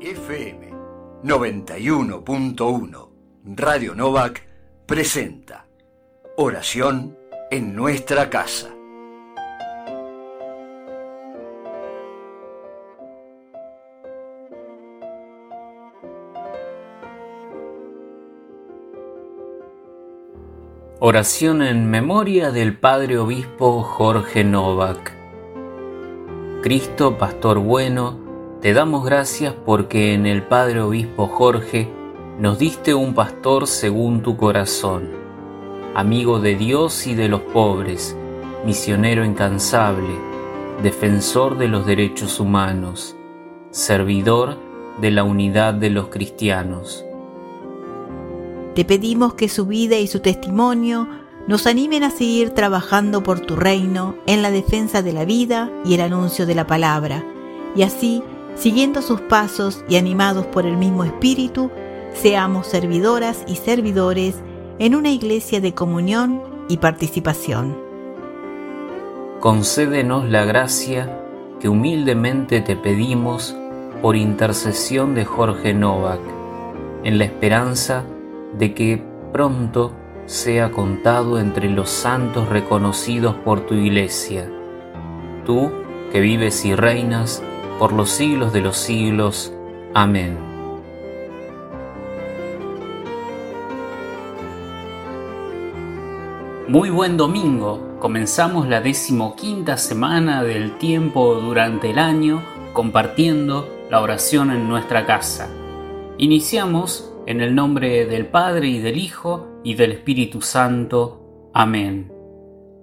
FM 91.1 Radio Novak presenta Oración en nuestra casa. Oración en memoria del Padre Obispo Jorge Novak. Cristo, Pastor bueno, te damos gracias porque en el Padre Obispo Jorge nos diste un pastor según tu corazón, amigo de Dios y de los pobres, misionero incansable, defensor de los derechos humanos, servidor de la unidad de los cristianos. Te pedimos que su vida y su testimonio nos animen a seguir trabajando por tu reino en la defensa de la vida y el anuncio de la palabra, y así, siguiendo sus pasos y animados por el mismo Espíritu, seamos servidoras y servidores en una iglesia de comunión y participación. Concédenos la gracia que humildemente te pedimos por intercesión de Jorge Novak, en la esperanza de que pronto sea contado entre los santos reconocidos por tu iglesia. Tú que vives y reinas por los siglos de los siglos. Amén. Muy buen domingo. Comenzamos la decimoquinta semana del tiempo durante el año compartiendo la oración en nuestra casa. Iniciamos en el nombre del Padre y del Hijo y del Espíritu Santo. Amén.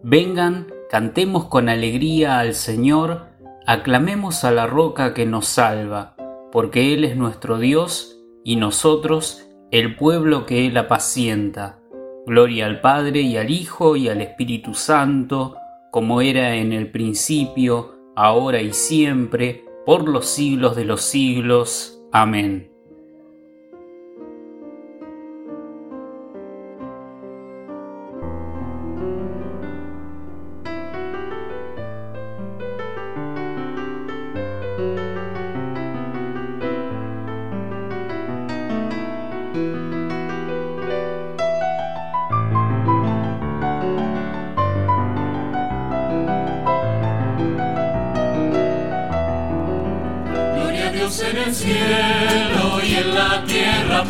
Vengan, cantemos con alegría al Señor, aclamemos a la roca que nos salva, porque Él es nuestro Dios y nosotros el pueblo que Él apacienta. Gloria al Padre y al Hijo y al Espíritu Santo, como era en el principio, ahora y siempre, por los siglos de los siglos. Amén.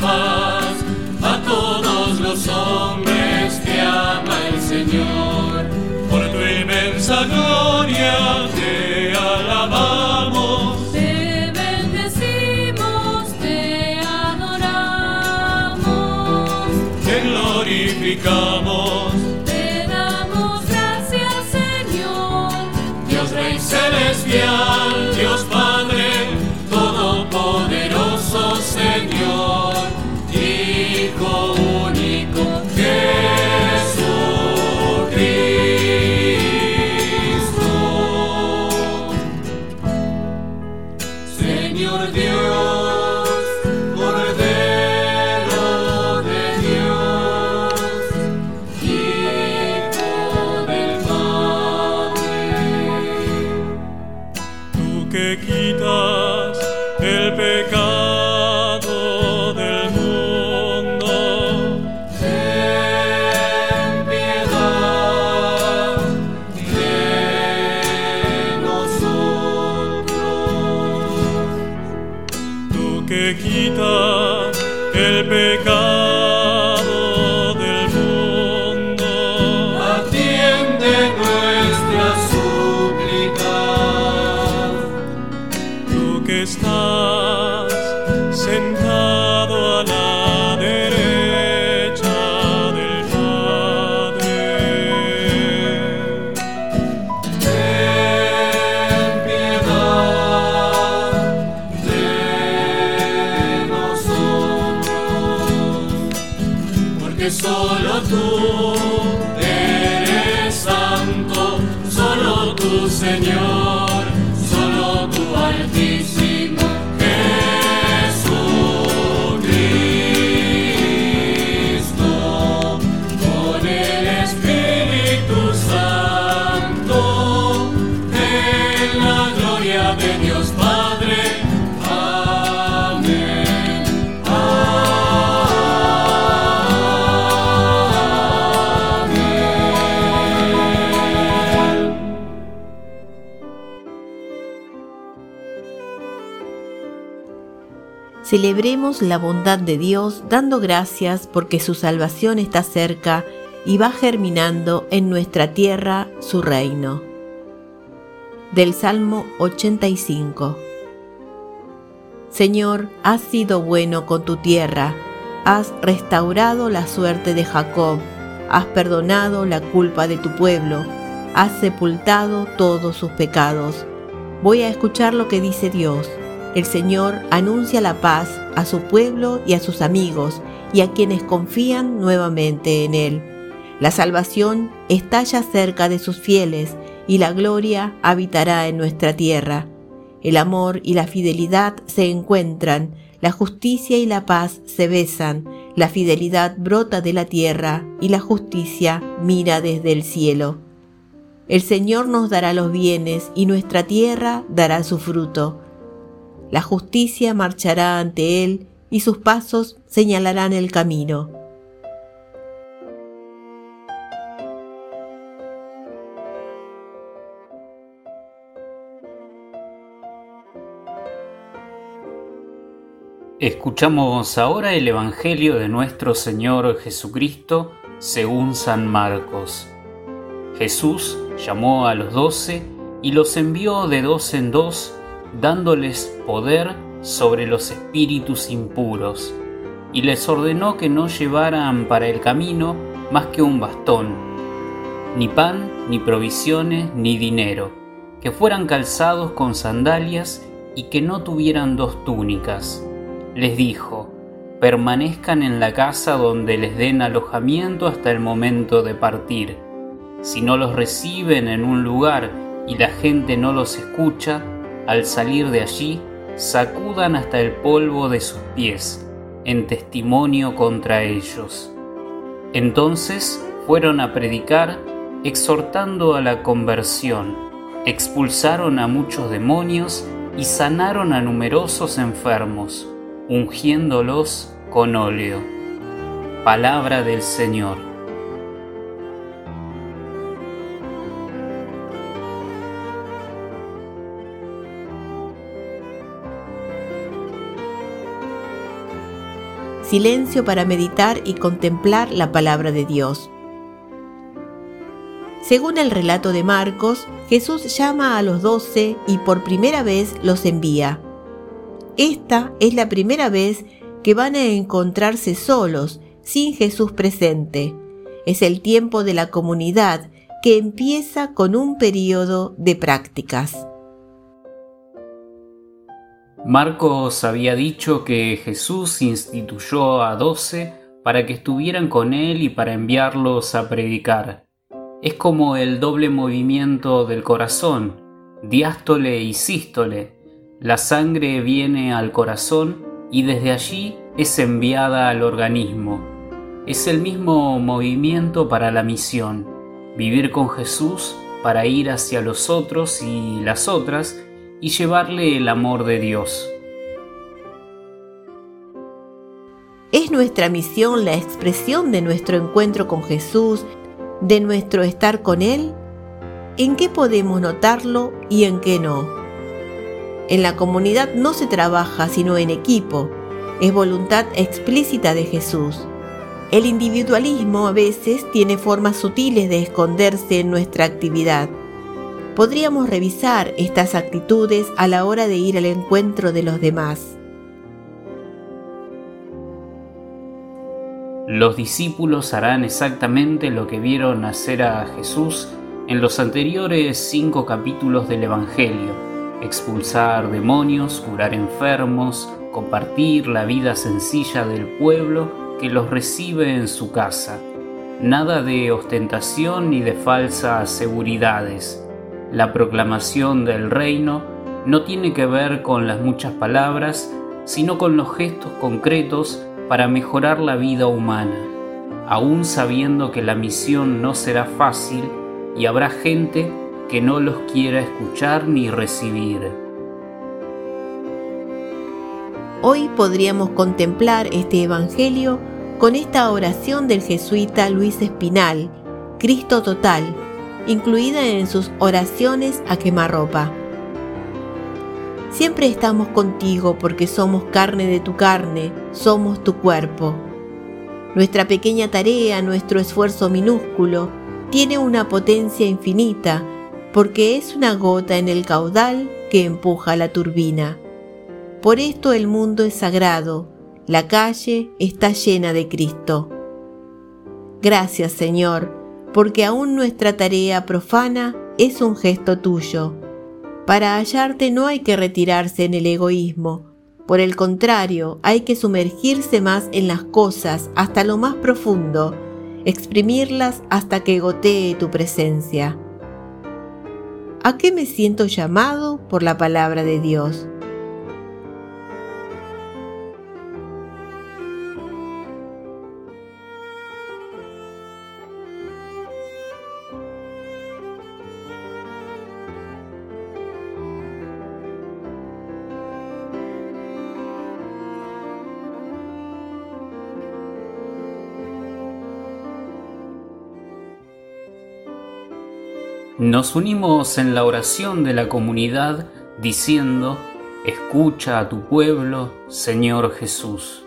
Paz a todos los hombres que ama el Señor. Por tu inmensa gloria te alabamos. Te bendecimos, te adoramos. Te glorificamos. Te damos gracias, Señor. Dios Rey Celestial, Dios Padre. Solo Dios Padre. Amén. Celebremos la bondad de Dios dando gracias porque su salvación está cerca y va germinando en nuestra tierra su reino. Del Salmo 85 Señor, has sido bueno con tu tierra, has restaurado la suerte de Jacob, has perdonado la culpa de tu pueblo, has sepultado todos sus pecados. Voy a escuchar lo que dice Dios. El Señor anuncia la paz a su pueblo y a sus amigos y a quienes confían nuevamente en Él. La salvación está ya cerca de sus fieles y la gloria habitará en nuestra tierra. El amor y la fidelidad se encuentran, la justicia y la paz se besan, la fidelidad brota de la tierra y la justicia mira desde el cielo. El Señor nos dará los bienes y nuestra tierra dará su fruto. La justicia marchará ante él y sus pasos señalarán el camino. Escuchamos ahora el Evangelio de nuestro Señor Jesucristo según San Marcos. Jesús llamó a los doce y los envió de dos en dos dándoles poder sobre los espíritus impuros, y les ordenó que no llevaran para el camino más que un bastón, ni pan, ni provisiones, ni dinero, que fueran calzados con sandalias y que no tuvieran dos túnicas. Les dijo, permanezcan en la casa donde les den alojamiento hasta el momento de partir. Si no los reciben en un lugar y la gente no los escucha, al salir de allí, sacudan hasta el polvo de sus pies, en testimonio contra ellos. Entonces fueron a predicar, exhortando a la conversión, expulsaron a muchos demonios y sanaron a numerosos enfermos, ungiéndolos con óleo. Palabra del Señor. silencio para meditar y contemplar la palabra de Dios. Según el relato de Marcos, Jesús llama a los doce y por primera vez los envía. Esta es la primera vez que van a encontrarse solos, sin Jesús presente. Es el tiempo de la comunidad que empieza con un periodo de prácticas. Marcos había dicho que Jesús instituyó a doce para que estuvieran con él y para enviarlos a predicar. Es como el doble movimiento del corazón, diástole y sístole. La sangre viene al corazón y desde allí es enviada al organismo. Es el mismo movimiento para la misión, vivir con Jesús para ir hacia los otros y las otras y llevarle el amor de Dios. ¿Es nuestra misión la expresión de nuestro encuentro con Jesús, de nuestro estar con Él? ¿En qué podemos notarlo y en qué no? En la comunidad no se trabaja sino en equipo, es voluntad explícita de Jesús. El individualismo a veces tiene formas sutiles de esconderse en nuestra actividad podríamos revisar estas actitudes a la hora de ir al encuentro de los demás. Los discípulos harán exactamente lo que vieron hacer a Jesús en los anteriores cinco capítulos del Evangelio, expulsar demonios, curar enfermos, compartir la vida sencilla del pueblo que los recibe en su casa. Nada de ostentación ni de falsas seguridades la proclamación del reino no tiene que ver con las muchas palabras, sino con los gestos concretos para mejorar la vida humana, aún sabiendo que la misión no será fácil y habrá gente que no los quiera escuchar ni recibir. Hoy podríamos contemplar este Evangelio con esta oración del jesuita Luis Espinal, Cristo total, incluida en sus oraciones a quemarropa. Siempre estamos contigo porque somos carne de tu carne, somos tu cuerpo. Nuestra pequeña tarea, nuestro esfuerzo minúsculo, tiene una potencia infinita porque es una gota en el caudal que empuja la turbina. Por esto el mundo es sagrado, la calle está llena de Cristo. Gracias Señor, porque aún nuestra tarea profana es un gesto tuyo. Para hallarte no hay que retirarse en el egoísmo, por el contrario, hay que sumergirse más en las cosas hasta lo más profundo, exprimirlas hasta que gotee tu presencia. ¿A qué me siento llamado por la palabra de Dios? Nos unimos en la oración de la comunidad diciendo, escucha a tu pueblo, Señor Jesús.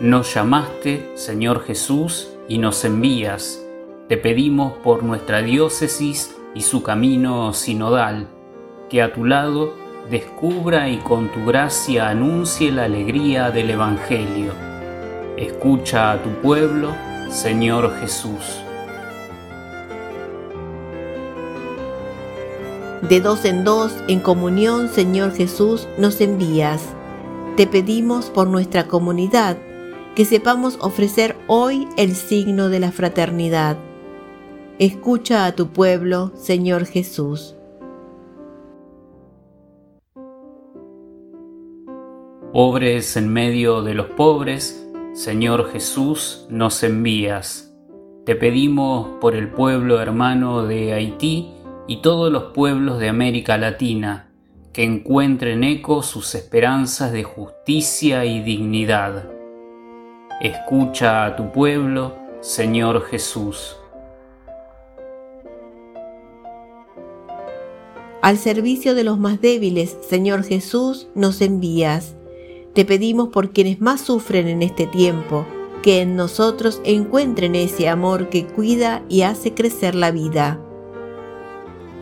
Nos llamaste, Señor Jesús, y nos envías. Te pedimos por nuestra diócesis y su camino sinodal, que a tu lado descubra y con tu gracia anuncie la alegría del Evangelio. Escucha a tu pueblo, Señor Jesús. De dos en dos, en comunión, Señor Jesús, nos envías. Te pedimos por nuestra comunidad que sepamos ofrecer hoy el signo de la fraternidad. Escucha a tu pueblo, Señor Jesús. Pobres en medio de los pobres, Señor Jesús, nos envías. Te pedimos por el pueblo hermano de Haití, y todos los pueblos de América Latina que encuentren eco sus esperanzas de justicia y dignidad. Escucha a tu pueblo, Señor Jesús. Al servicio de los más débiles, Señor Jesús, nos envías. Te pedimos por quienes más sufren en este tiempo, que en nosotros encuentren ese amor que cuida y hace crecer la vida.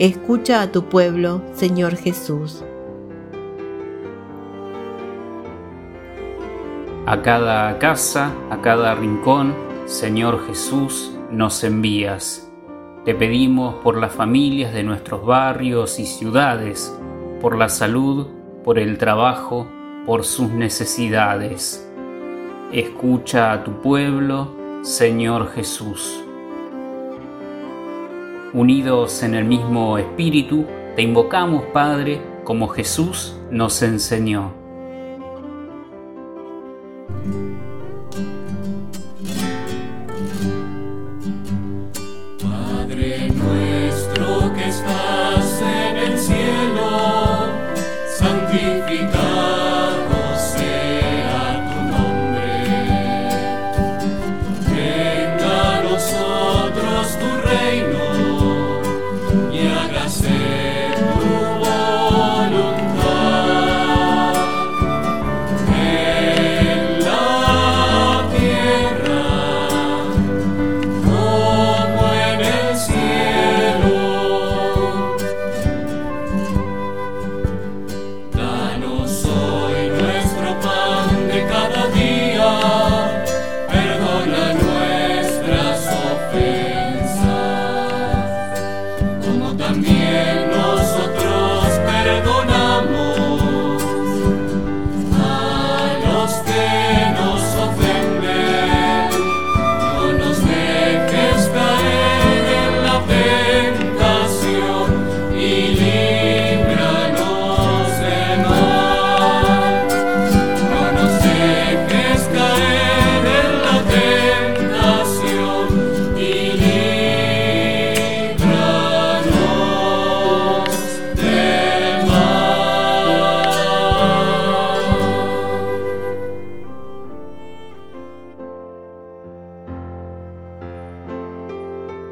Escucha a tu pueblo, Señor Jesús. A cada casa, a cada rincón, Señor Jesús, nos envías. Te pedimos por las familias de nuestros barrios y ciudades, por la salud, por el trabajo, por sus necesidades. Escucha a tu pueblo, Señor Jesús. Unidos en el mismo espíritu, te invocamos, Padre, como Jesús nos enseñó.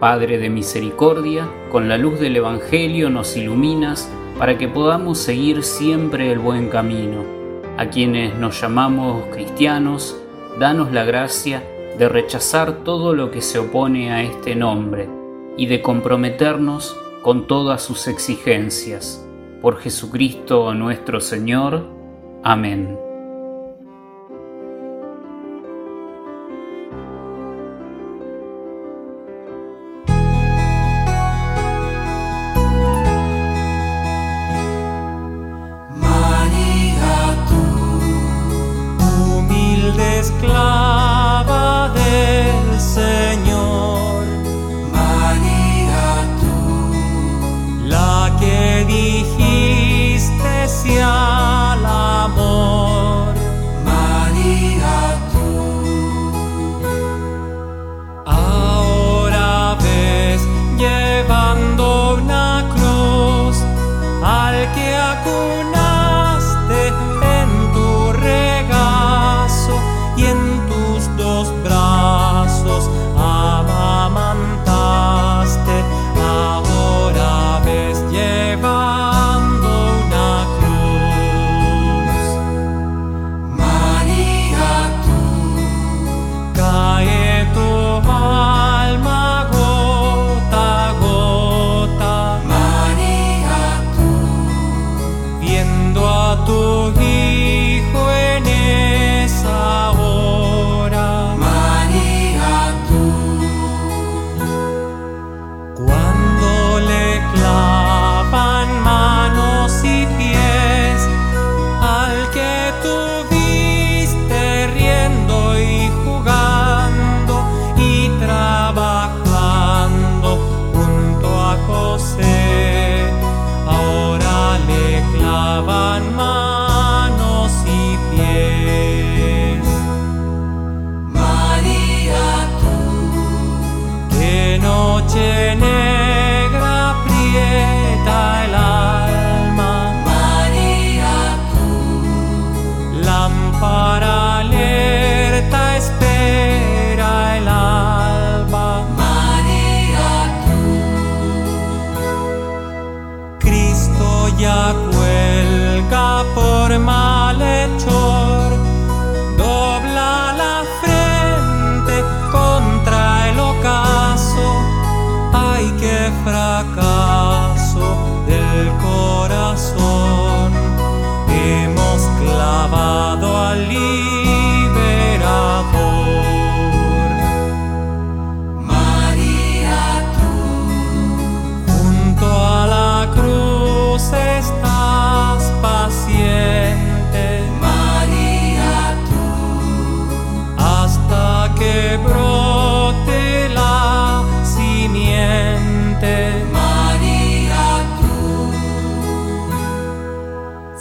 Padre de misericordia, con la luz del Evangelio nos iluminas para que podamos seguir siempre el buen camino. A quienes nos llamamos cristianos, danos la gracia de rechazar todo lo que se opone a este nombre y de comprometernos con todas sus exigencias. Por Jesucristo nuestro Señor. Amén.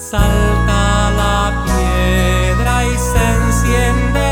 salta la piedra y se enciende.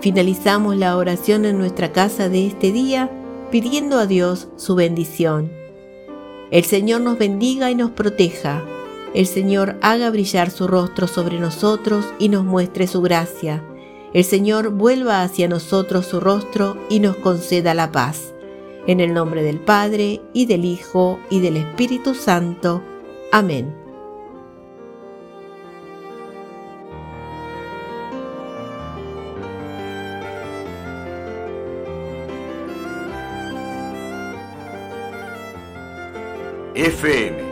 Finalizamos la oración en nuestra casa de este día pidiendo a Dios su bendición. El Señor nos bendiga y nos proteja. El Señor haga brillar su rostro sobre nosotros y nos muestre su gracia. El Señor vuelva hacia nosotros su rostro y nos conceda la paz. En el nombre del Padre, y del Hijo, y del Espíritu Santo. Amén. FM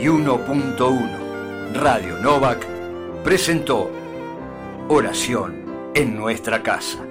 91.1 Radio Novak presentó Oración en nuestra casa.